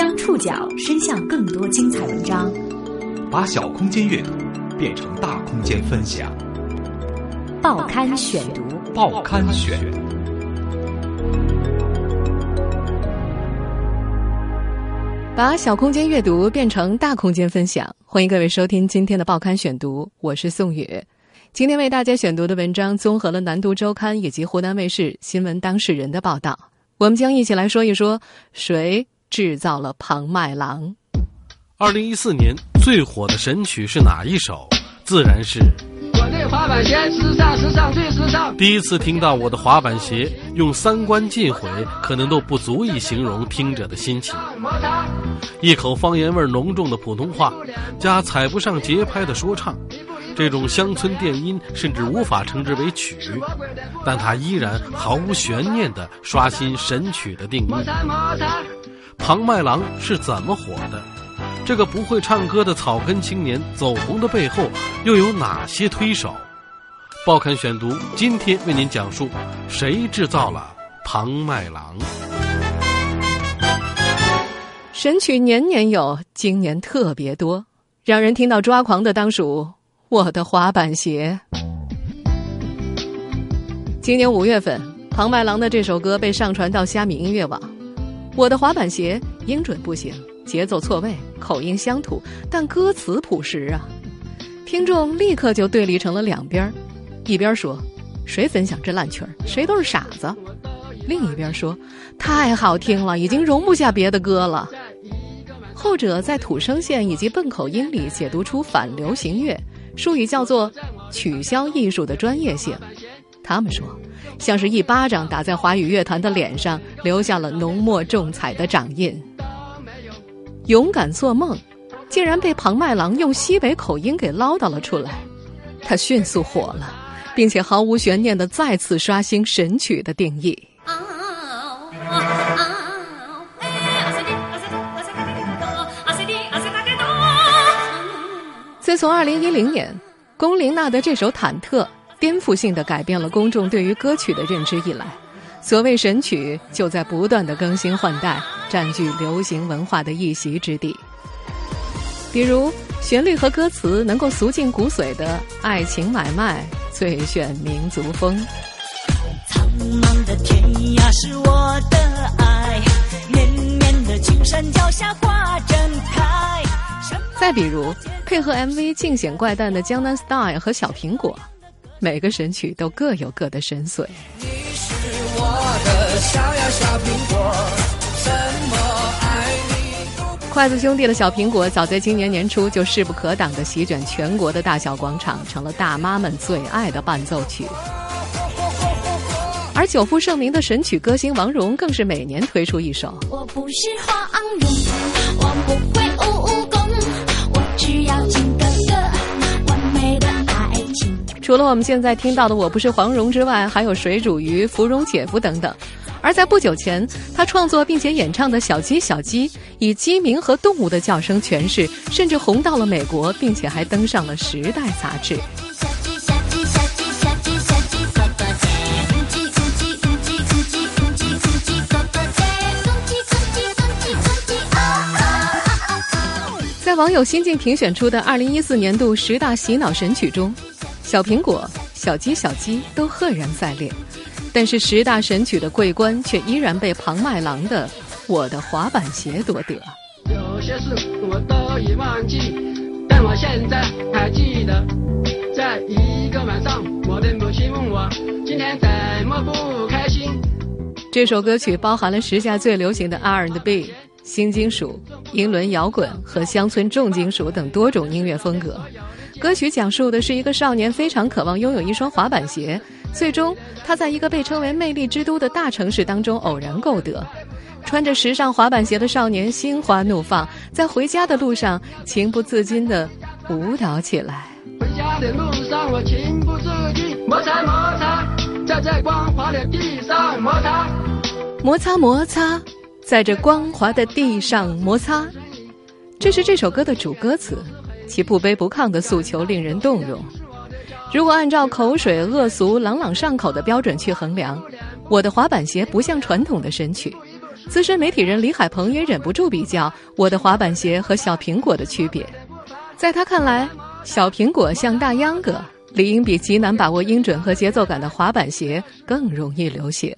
将触角伸向更多精彩文章，把小空间阅读变成大空间分享。报刊选读，报刊选。把小空间阅读变成大空间分享，欢迎各位收听今天的报刊选读，我是宋宇。今天为大家选读的文章综合了南都周刊以及湖南卫视新闻当事人的报道，我们将一起来说一说谁制造了庞麦郎。二零一四年最火的神曲是哪一首？自然是。我的滑板鞋时尚，时尚最时尚。第一次听到我的滑板鞋，用三观尽毁，可能都不足以形容听者的心情。一口方言味浓重的普通话，加踩不上节拍的说唱，这种乡村电音甚至无法称之为曲，但它依然毫无悬念地刷新神曲的定义。庞麦郎是怎么火的？这个不会唱歌的草根青年走红的背后又有哪些推手？报刊选读今天为您讲述谁制造了庞麦郎。神曲年年有，今年特别多，让人听到抓狂的当属《我的滑板鞋》。今年五月份，庞麦郎的这首歌被上传到虾米音乐网，《我的滑板鞋》音准不行。节奏错位，口音乡土，但歌词朴实啊！听众立刻就对立成了两边儿一边说谁分享这烂曲儿，谁都是傻子；另一边说太好听了，已经容不下别的歌了。后者在土声线以及笨口音里解读出反流行乐，术语叫做取消艺术的专业性。他们说，像是一巴掌打在华语乐坛的脸上，留下了浓墨重彩的掌印。勇敢做梦，竟然被庞麦郎用西北口音给唠叨了出来，他迅速火了，并且毫无悬念的再次刷新神曲的定义。自从二零一零年，龚琳娜的这首《忐忑》颠覆性的改变了公众对于歌曲的认知以来。所谓神曲，就在不断的更新换代，占据流行文化的一席之地。比如，旋律和歌词能够俗尽骨髓的爱情买卖，最炫民族风。苍茫的天涯是我的爱，绵绵的青山脚下花正开。再比如，配合 MV 尽显怪诞的《江南 Style》和《小苹果》，每个神曲都各有各的神髓。筷子兄弟的小苹果，早在今年年初就势不可挡的席卷全国的大小广场，成了大妈们最爱的伴奏曲。而久负盛名的神曲歌星王蓉，更是每年推出一首。我不是黄蓉，我不会武功，我只要。除了我们现在听到的《我不是黄蓉》之外，还有水煮鱼、芙蓉姐夫等等。而在不久前，他创作并且演唱的《小鸡小鸡》，以鸡鸣和动物的叫声诠释，甚至红到了美国，并且还登上了《时代》杂志。在网友新晋评选出的二零一四年度十大洗脑神曲中，《小苹果》《小鸡小鸡》都赫然在列。但是十大神曲的桂冠却依然被庞麦郎的《我的滑板鞋》夺得。有些事我都已忘记，但我现在还记得，在一个晚上，我的母亲问我今天怎么不开心。这首歌曲包含了时下最流行的 R&B、新金属、英伦摇滚和乡村重金属等多种音乐风格。歌曲讲述的是一个少年非常渴望拥有一双滑板鞋。最终，他在一个被称为“魅力之都”的大城市当中偶然购得。穿着时尚滑板鞋的少年心花怒放，在回家的路上情不自禁地舞蹈起来。回家的路上，我情不自禁摩擦摩擦，在这光滑的地上摩擦，摩擦摩擦，在这光滑的地上摩擦。这是这首歌的主歌词，其不卑不亢的诉求令人动容。如果按照口水、恶俗、朗朗上口的标准去衡量，我的滑板鞋不像传统的神曲，资深媒体人李海鹏也忍不住比较我的滑板鞋和小苹果的区别。在他看来，小苹果像大秧歌，理应比极难把握音准和节奏感的滑板鞋更容易流行。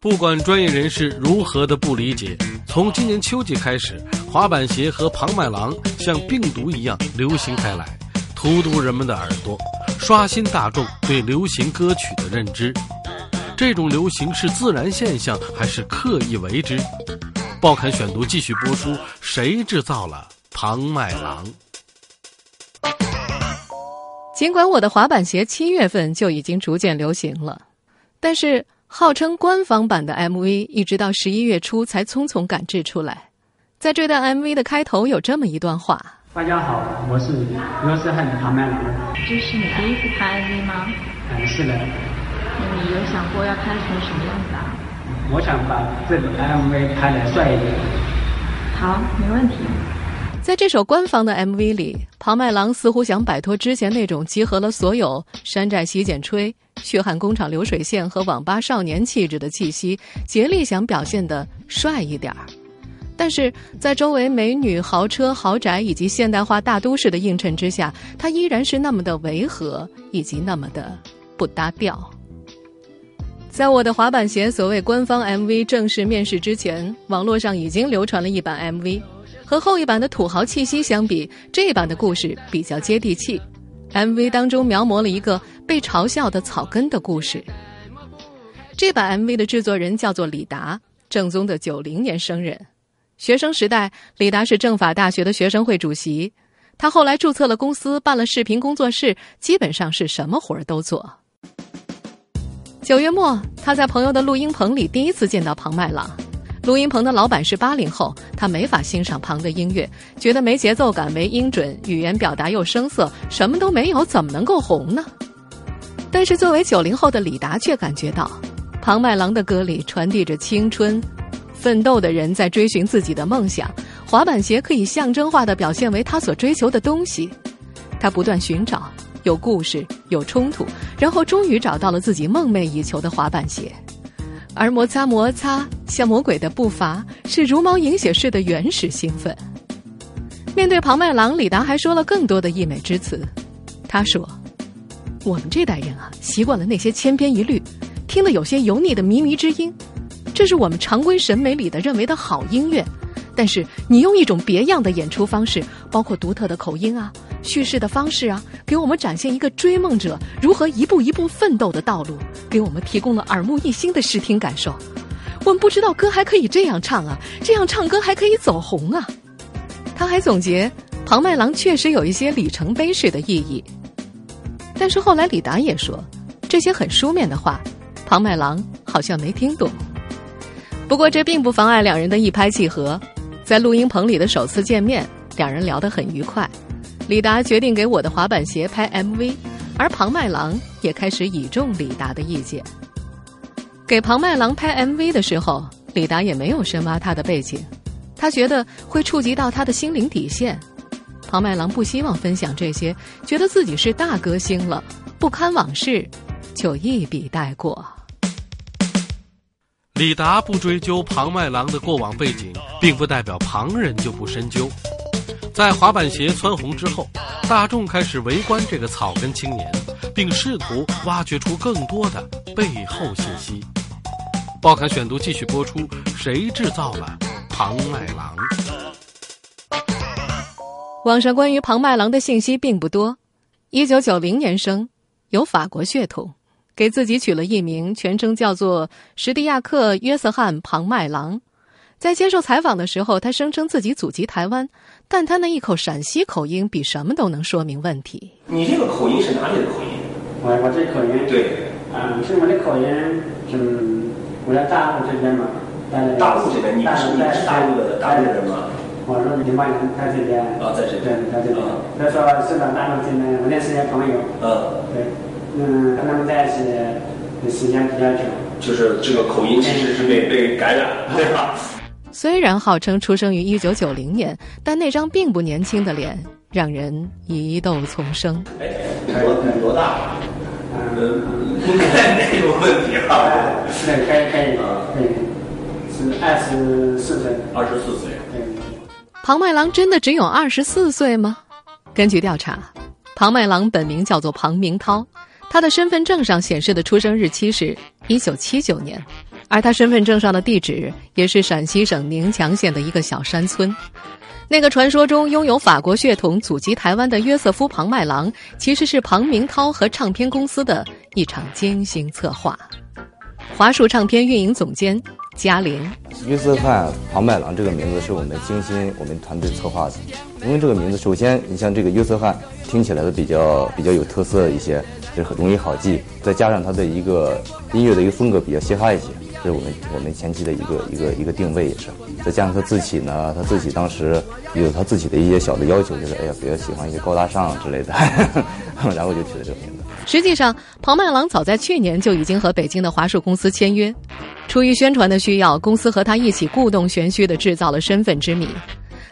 不管专业人士如何的不理解，从今年秋季开始，滑板鞋和庞麦郎像病毒一样流行开来，荼毒人们的耳朵，刷新大众对流行歌曲的认知。这种流行是自然现象还是刻意为之？报刊选读继续播出：谁制造了庞麦郎？尽管我的滑板鞋七月份就已经逐渐流行了，但是。号称官方版的 MV，一直到十一月初才匆匆赶制出来。在这段 MV 的开头有这么一段话：“大家好，我是罗斯汉唐麦郎。这是你第一次拍 MV 吗？嗯，是的。那你有想过要拍成什么样子啊？我想把这个 MV 拍的帅一点。好，没问题。在这首官方的 MV 里，庞麦郎似乎想摆脱之前那种集合了所有山寨洗剪吹。血汗工厂流水线和网吧少年气质的气息，竭力想表现的帅一点儿，但是在周围美女、豪车、豪宅以及现代化大都市的映衬之下，他依然是那么的违和，以及那么的不搭调。在我的滑板鞋所谓官方 MV 正式面世之前，网络上已经流传了一版 MV，和后一版的土豪气息相比，这版的故事比较接地气。MV 当中描摹了一个被嘲笑的草根的故事。这版 MV 的制作人叫做李达，正宗的九零年生人。学生时代，李达是政法大学的学生会主席。他后来注册了公司，办了视频工作室，基本上是什么活儿都做。九月末，他在朋友的录音棚里第一次见到庞麦郎。录音棚的老板是八零后，他没法欣赏庞的音乐，觉得没节奏感、没音准，语言表达又生涩，什么都没有，怎么能够红呢？但是作为九零后的李达却感觉到，庞麦郎的歌里传递着青春、奋斗的人在追寻自己的梦想，滑板鞋可以象征化的表现为他所追求的东西。他不断寻找，有故事，有冲突，然后终于找到了自己梦寐以求的滑板鞋。而摩擦摩擦像魔鬼的步伐，是如毛饮血式的原始兴奋。面对庞麦郎，李达还说了更多的溢美之词。他说：“我们这代人啊，习惯了那些千篇一律，听得有些油腻的靡靡之音，这是我们常规审美里的认为的好音乐。但是你用一种别样的演出方式，包括独特的口音啊。”叙事的方式啊，给我们展现一个追梦者如何一步一步奋斗的道路，给我们提供了耳目一新的视听感受。我们不知道歌还可以这样唱啊，这样唱歌还可以走红啊。他还总结，庞麦郎确实有一些里程碑式的意义。但是后来李达也说，这些很书面的话，庞麦郎好像没听懂。不过这并不妨碍两人的一拍即合，在录音棚里的首次见面，两人聊得很愉快。李达决定给我的滑板鞋拍 MV，而庞麦郎也开始倚重李达的意见。给庞麦郎拍 MV 的时候，李达也没有深挖他的背景，他觉得会触及到他的心灵底线。庞麦郎不希望分享这些，觉得自己是大歌星了，不堪往事，就一笔带过。李达不追究庞麦郎的过往背景，并不代表旁人就不深究。在滑板鞋蹿红之后，大众开始围观这个草根青年，并试图挖掘出更多的背后信息。报刊选读继续播出：谁制造了庞麦郎？网上关于庞麦郎的信息并不多。一九九零年生，有法国血统，给自己取了艺名，全称叫做史蒂亚克·约瑟翰·庞麦郎。在接受采访的时候，他声称自己祖籍台湾，但他那一口陕西口音比什么都能说明问题。你这个口音是哪里的口音？我我这口音对，啊，是我的口音，是我在大陆这边嘛。大陆这边，你不是你是大陆的大陆人吗？我是宁波人，在这边。啊，在这边。在这边。他说是在大陆这边，我认识些朋友。嗯。对，嗯，跟他们在一起的时间比较久。就是这个口音其实是被被感染，对吧？虽然号称出生于一九九零年，但那张并不年轻的脸让人疑窦丛生。哎，多多大？嗯，应该没有问题啊。是可以可以可以。是二十四岁。二十四岁。庞麦郎真的只有二十四岁吗？根据调查，庞麦郎本名叫做庞明涛，他的身份证上显示的出生日期是一九七九年，而他身份证上的地址也是陕西省宁强县的一个小山村。那个传说中拥有法国血统、祖籍台湾的约瑟夫·庞麦郎，其实是庞明涛和唱片公司的一场精心策划。华数唱片运营总监嘉玲，约瑟范庞麦郎这个名字是我们精心我们团队策划的。因为这个名字，首先你像这个约瑟汉听起来的比较比较有特色一些，就是很容易好记，再加上他的一个音乐的一个风格比较嘻哈一些，这是我们我们前期的一个一个一个定位也是。再加上他自己呢，他自己当时有他自己的一些小的要求，就是哎呀比较喜欢一些高大上之类的，然后就取了这个名字。实际上，庞麦郎早在去年就已经和北京的华数公司签约。出于宣传的需要，公司和他一起故弄玄虚的制造了身份之谜。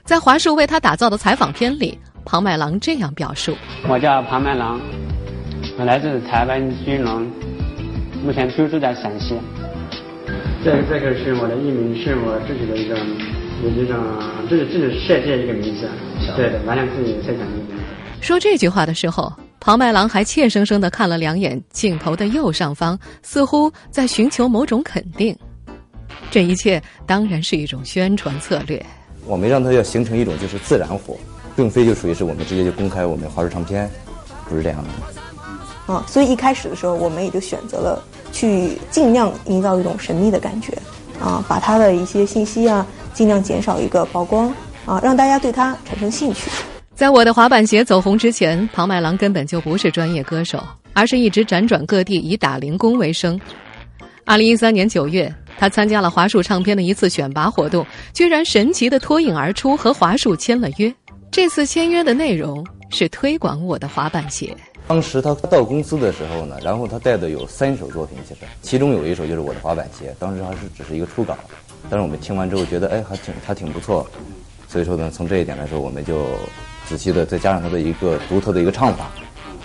在华数为他打造的采访片里，庞麦郎这样表述：“我叫庞麦郎，我来自台湾金龙，目前居住在陕西。这这个是我的艺名，是我自己的一个一种自己自己设计的一个名字，对的，完全自己设想的一个名字。”说这句话的时候。庞麦郎还怯生生的看了两眼镜头的右上方，似乎在寻求某种肯定。这一切当然是一种宣传策略。我们让他要形成一种就是自然火，并非就属于是我们直接就公开我们华数唱片，不是这样的。啊，所以一开始的时候，我们也就选择了去尽量营造一种神秘的感觉，啊，把他的一些信息啊尽量减少一个曝光，啊，让大家对他产生兴趣。在我的滑板鞋走红之前，庞麦郎根本就不是专业歌手，而是一直辗转各地以打零工为生。二零一三年九月，他参加了华数唱片的一次选拔活动，居然神奇的脱颖而出，和华数签了约。这次签约的内容是推广我的滑板鞋。当时他到公司的时候呢，然后他带的有三首作品，其实其中有一首就是我的滑板鞋，当时还是只是一个初稿，但是我们听完之后觉得，哎，还挺还挺不错，所以说呢，从这一点来说，我们就。仔细的，再加上他的一个独特的一个唱法，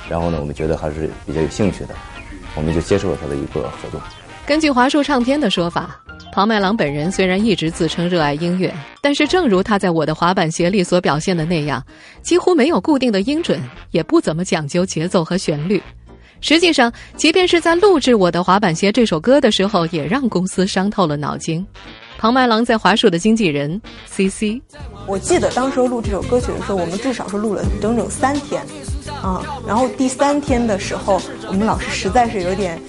然后呢，我们觉得还是比较有兴趣的，我们就接受了他的一个合作。根据华数唱片的说法，庞麦郎本人虽然一直自称热爱音乐，但是正如他在我的滑板鞋里所表现的那样，几乎没有固定的音准，也不怎么讲究节奏和旋律。实际上，即便是在录制《我的滑板鞋》这首歌的时候，也让公司伤透了脑筋。庞麦郎在华数的经纪人 C C，我记得当时录这首歌曲的时候，我们至少是录了整整三天，啊，然后第三天的时候，我们老师实在是有点，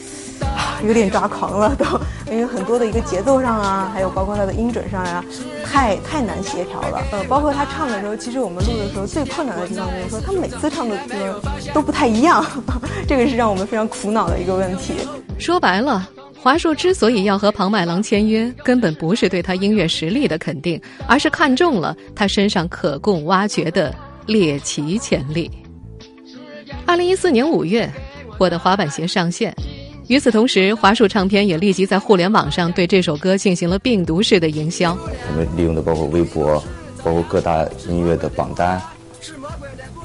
啊有点抓狂了都，因为很多的一个节奏上啊，还有包括他的音准上呀，太太难协调了。呃，包括他唱的时候，其实我们录的时候最困难的地方就是说，他每次唱的歌都不太一样，这个是让我们非常苦恼的一个问题。说白了。华硕之所以要和庞麦郎签约，根本不是对他音乐实力的肯定，而是看中了他身上可供挖掘的猎奇潜力。二零一四年五月，我的滑板鞋上线，与此同时，华数唱片也立即在互联网上对这首歌进行了病毒式的营销。我们利用的包括微博，包括各大音乐的榜单。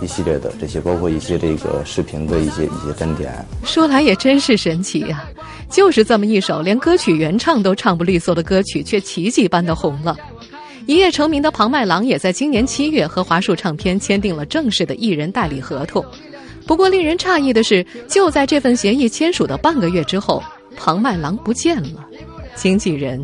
一系列的这些，包括一些这个视频的一些一些站点。说来也真是神奇呀，就是这么一首连歌曲原唱都唱不利索的歌曲，却奇迹般的红了。一夜成名的庞麦郎也在今年七月和华数唱片签订了正式的艺人代理合同。不过令人诧异的是，就在这份协议签署的半个月之后，庞麦郎不见了。经纪人，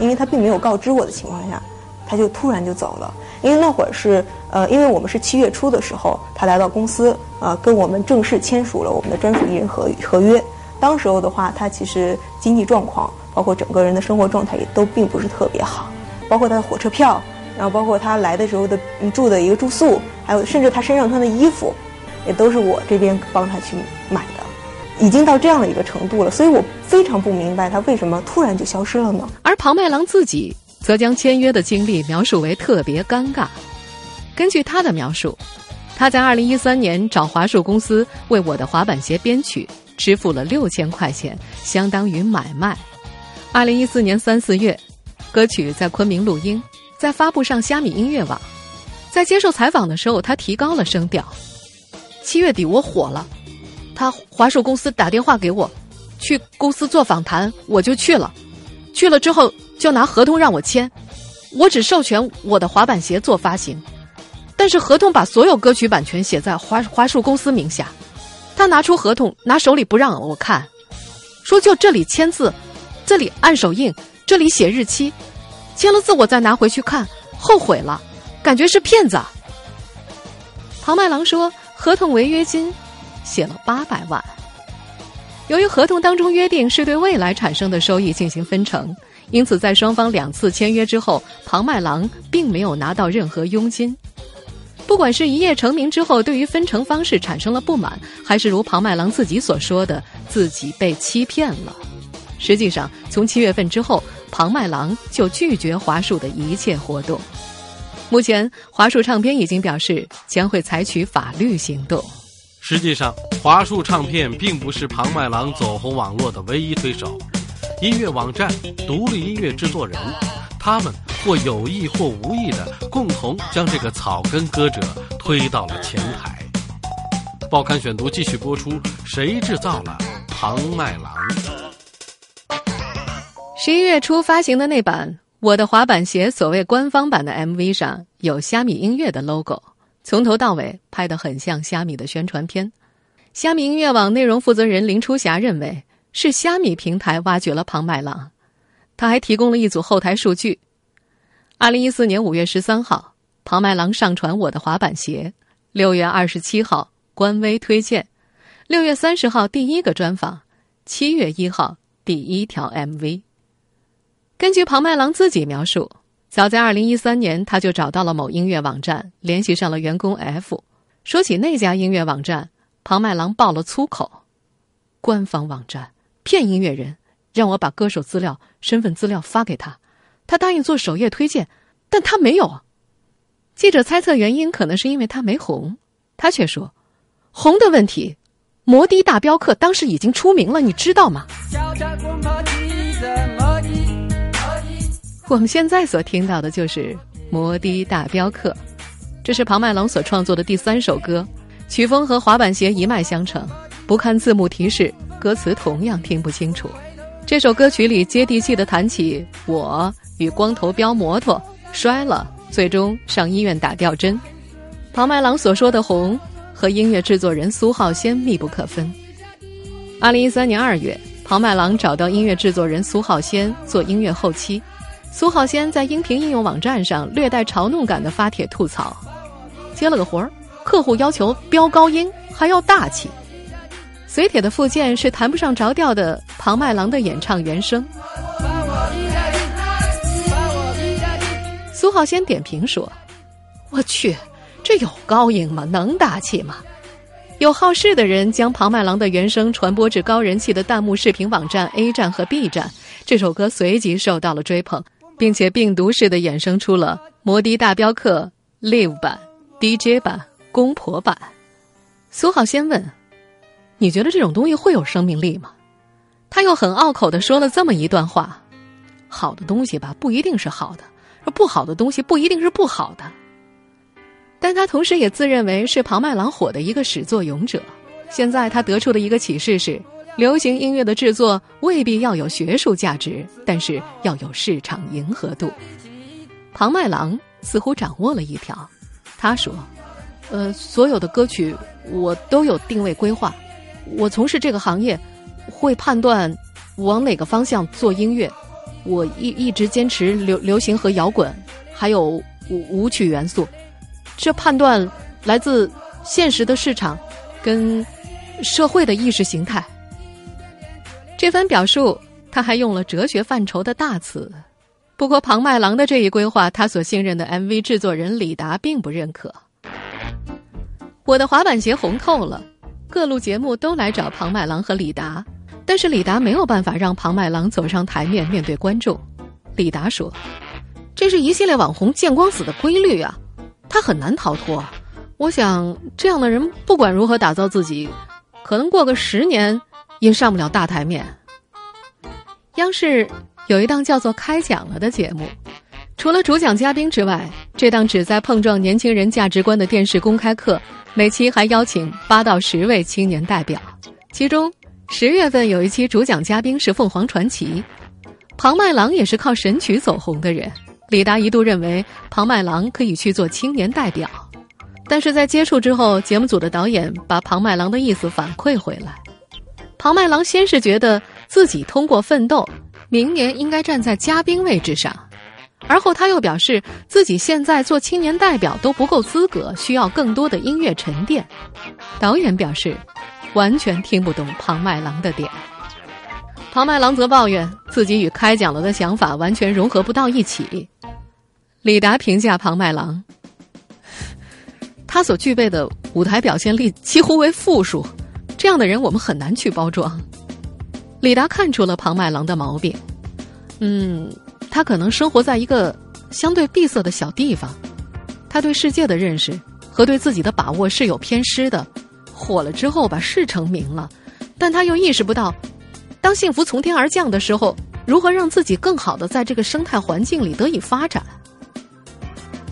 因为他并没有告知我的情况下，他就突然就走了。因为那会儿是呃，因为我们是七月初的时候，他来到公司，呃，跟我们正式签署了我们的专属艺人合合约。当时候的话，他其实经济状况，包括整个人的生活状态也都并不是特别好，包括他的火车票，然后包括他来的时候的住的一个住宿，还有甚至他身上穿的衣服，也都是我这边帮他去买的，已经到这样的一个程度了，所以我非常不明白他为什么突然就消失了呢？而庞麦郎自己。则将签约的经历描述为特别尴尬。根据他的描述，他在二零一三年找华数公司为我的滑板鞋编曲，支付了六千块钱，相当于买卖。二零一四年三四月，歌曲在昆明录音，在发布上虾米音乐网。在接受采访的时候，他提高了声调。七月底我火了，他华数公司打电话给我，去公司做访谈，我就去了。去了之后。就拿合同让我签，我只授权我的滑板鞋做发行，但是合同把所有歌曲版权写在华华数公司名下。他拿出合同，拿手里不让我看，说就这里签字，这里按手印，这里写日期，签了字我再拿回去看，后悔了，感觉是骗子。庞麦郎说，合同违约金写了八百万。由于合同当中约定是对未来产生的收益进行分成，因此在双方两次签约之后，庞麦郎并没有拿到任何佣金。不管是一夜成名之后对于分成方式产生了不满，还是如庞麦郎自己所说的自己被欺骗了，实际上从七月份之后，庞麦郎就拒绝华数的一切活动。目前，华数唱片已经表示将会采取法律行动。实际上，华数唱片并不是庞麦郎走红网络的唯一推手，音乐网站、独立音乐制作人。他们或有意或无意的共同将这个草根歌者推到了前台。报刊选读继续播出：谁制造了庞麦郎？十一月初发行的那版《我的滑板鞋》所谓官方版的 MV 上有虾米音乐的 logo，从头到尾拍得很像虾米的宣传片。虾米音乐网内容负责人林初霞认为是虾米平台挖掘了庞麦郎。他还提供了一组后台数据：二零一四年五月十三号，庞麦郎上传我的滑板鞋；六月二十七号，官微推荐；六月三十号，第一个专访；七月一号，第一条 MV。根据庞麦郎自己描述，早在二零一三年，他就找到了某音乐网站，联系上了员工 F。说起那家音乐网站，庞麦郎爆了粗口：“官方网站骗音乐人。”让我把歌手资料、身份资料发给他，他答应做首页推荐，但他没有。记者猜测原因可能是因为他没红，他却说：“红的问题，摩的大镖客当时已经出名了，你知道吗？” 我们现在所听到的就是《摩的大镖客》，这是庞麦郎所创作的第三首歌，曲风和滑板鞋一脉相承，不看字幕提示，歌词同样听不清楚。这首歌曲里接地气的谈起我与光头飙摩托摔了，最终上医院打吊针。庞麦郎所说的红和音乐制作人苏浩先密不可分。二零一三年二月，庞麦郎找到音乐制作人苏浩先做音乐后期。苏浩先在音频应用网站上略带嘲弄感的发帖吐槽：接了个活儿，客户要求飙高音，还要大气。随帖的附件是谈不上着调的庞麦郎的演唱原声。苏浩先点评说：“我去，这有高音吗？能大气吗？”有好事的人将庞麦郎的原声传播至高人气的弹幕视频网站 A 站和 B 站，这首歌随即受到了追捧，并且病毒式的衍生出了摩的大镖客 Live 版、DJ 版、公婆版。苏浩先问。你觉得这种东西会有生命力吗？他又很拗口的说了这么一段话：好的东西吧，不一定是好的；而不好的东西，不一定是不好的。但他同时也自认为是庞麦郎火的一个始作俑者。现在他得出的一个启示是：流行音乐的制作未必要有学术价值，但是要有市场迎合度。庞麦郎似乎掌握了一条，他说：“呃，所有的歌曲我都有定位规划。”我从事这个行业，会判断往哪个方向做音乐。我一一直坚持流流行和摇滚，还有舞舞曲元素。这判断来自现实的市场跟社会的意识形态。这番表述，他还用了哲学范畴的大词。不过，庞麦郎的这一规划，他所信任的 MV 制作人李达并不认可。我的滑板鞋红透了。各路节目都来找庞麦郎和李达，但是李达没有办法让庞麦郎走上台面面对观众。李达说：“这是一系列网红见光死的规律啊，他很难逃脱。我想这样的人不管如何打造自己，可能过个十年也上不了大台面。”央视有一档叫做《开讲了》的节目，除了主讲嘉宾之外，这档旨在碰撞年轻人价值观的电视公开课。每期还邀请八到十位青年代表，其中十月份有一期主讲嘉宾是凤凰传奇。庞麦郎也是靠神曲走红的人。李达一度认为庞麦郎可以去做青年代表，但是在接触之后，节目组的导演把庞麦郎的意思反馈回来。庞麦郎先是觉得自己通过奋斗，明年应该站在嘉宾位置上，而后他又表示自己现在做青年代表都不够资格，需要更多的音乐沉淀。导演表示，完全听不懂庞麦郎的点。庞麦郎则抱怨自己与开讲了的想法完全融合不到一起。李达评价庞麦郎，他所具备的舞台表现力几乎为负数，这样的人我们很难去包装。李达看出了庞麦郎的毛病，嗯，他可能生活在一个相对闭塞的小地方，他对世界的认识和对自己的把握是有偏失的。火了之后吧，是成名了，但他又意识不到。当幸福从天而降的时候，如何让自己更好的在这个生态环境里得以发展？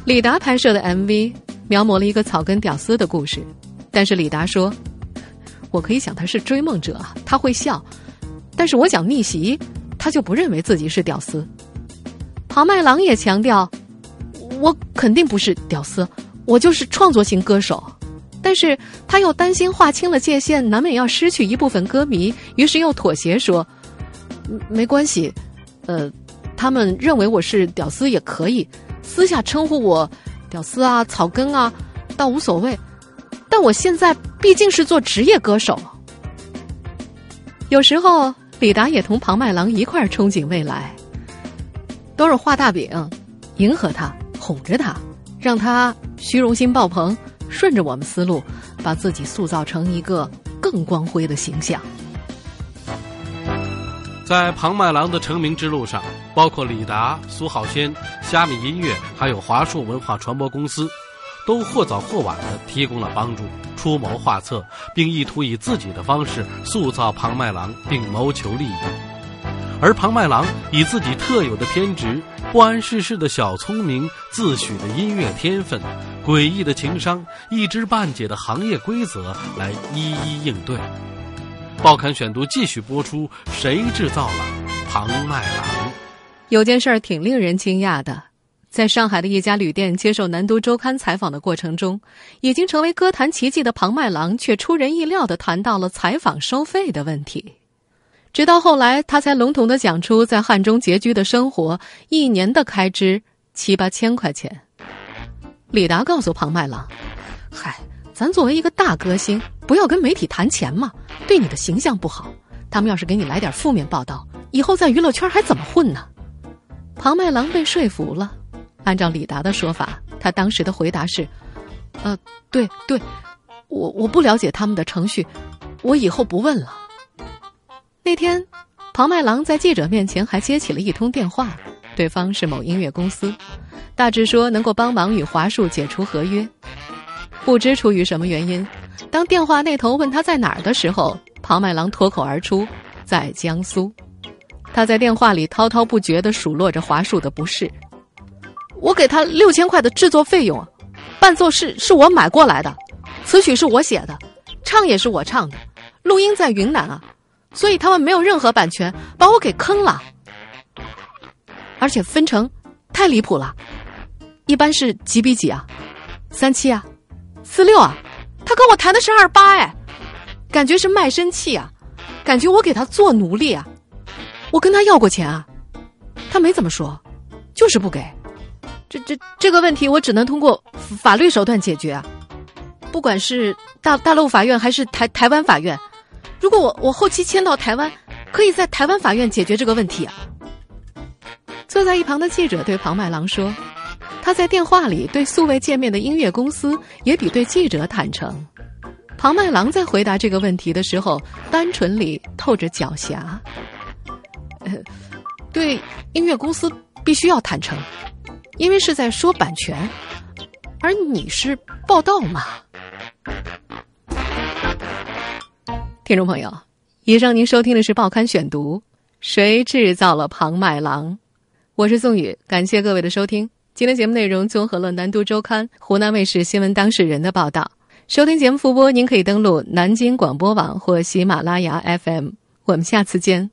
李达拍摄的 MV 描摹了一个草根屌丝的故事，但是李达说：“我可以想他是追梦者，他会笑；但是我讲逆袭，他就不认为自己是屌丝。”庞麦郎也强调：“我肯定不是屌丝，我就是创作型歌手。”但是他又担心划清了界限，难免要失去一部分歌迷，于是又妥协说：“没关系，呃，他们认为我是屌丝也可以，私下称呼我屌丝啊、草根啊，倒无所谓。但我现在毕竟是做职业歌手。”有时候李达也同庞麦郎一块儿憧憬未来，都是画大饼，迎合他，哄着他，让他虚荣心爆棚。顺着我们思路，把自己塑造成一个更光辉的形象。在庞麦郎的成名之路上，包括李达、苏浩先、虾米音乐，还有华数文化传播公司，都或早或晚的提供了帮助，出谋划策，并意图以自己的方式塑造庞麦郎，并谋求利益。而庞麦郎以自己特有的偏执。不谙世事的小聪明，自诩的音乐天分，诡异的情商，一知半解的行业规则，来一一应对。报刊选读继续播出：谁制造了庞麦郎？有件事儿挺令人惊讶的，在上海的一家旅店接受《南都周刊》采访的过程中，已经成为歌坛奇迹的庞麦郎，却出人意料的谈到了采访收费的问题。直到后来，他才笼统的讲出在汉中拮据的生活，一年的开支七八千块钱。李达告诉庞麦郎：“嗨，咱作为一个大歌星，不要跟媒体谈钱嘛，对你的形象不好。他们要是给你来点负面报道，以后在娱乐圈还怎么混呢？”庞麦郎被说服了。按照李达的说法，他当时的回答是：“呃，对对，我我不了解他们的程序，我以后不问了。”那天，庞麦郎在记者面前还接起了一通电话，对方是某音乐公司，大致说能够帮忙与华数解除合约。不知出于什么原因，当电话那头问他在哪儿的时候，庞麦郎脱口而出：“在江苏。”他在电话里滔滔不绝地数落着华数的不是：“我给他六千块的制作费用，伴奏是是我买过来的，词曲是我写的，唱也是我唱的，录音在云南啊。”所以他们没有任何版权，把我给坑了，而且分成太离谱了，一般是几比几啊？三七啊？四六啊？他跟我谈的是二八哎，感觉是卖身契啊，感觉我给他做奴隶啊，我跟他要过钱啊，他没怎么说，就是不给，这这这个问题我只能通过法律手段解决啊，不管是大大陆法院还是台台湾法院。如果我我后期迁到台湾，可以在台湾法院解决这个问题啊。坐在一旁的记者对庞麦郎说：“他在电话里对素未见面的音乐公司也比对记者坦诚。”庞麦郎在回答这个问题的时候，单纯里透着狡黠。对音乐公司必须要坦诚，因为是在说版权，而你是报道嘛。听众朋友，以上您收听的是《报刊选读》，谁制造了庞麦郎？我是宋宇，感谢各位的收听。今天节目内容综合了《南都周刊》、湖南卫视新闻当事人的报道。收听节目复播，您可以登录南京广播网或喜马拉雅 FM。我们下次见。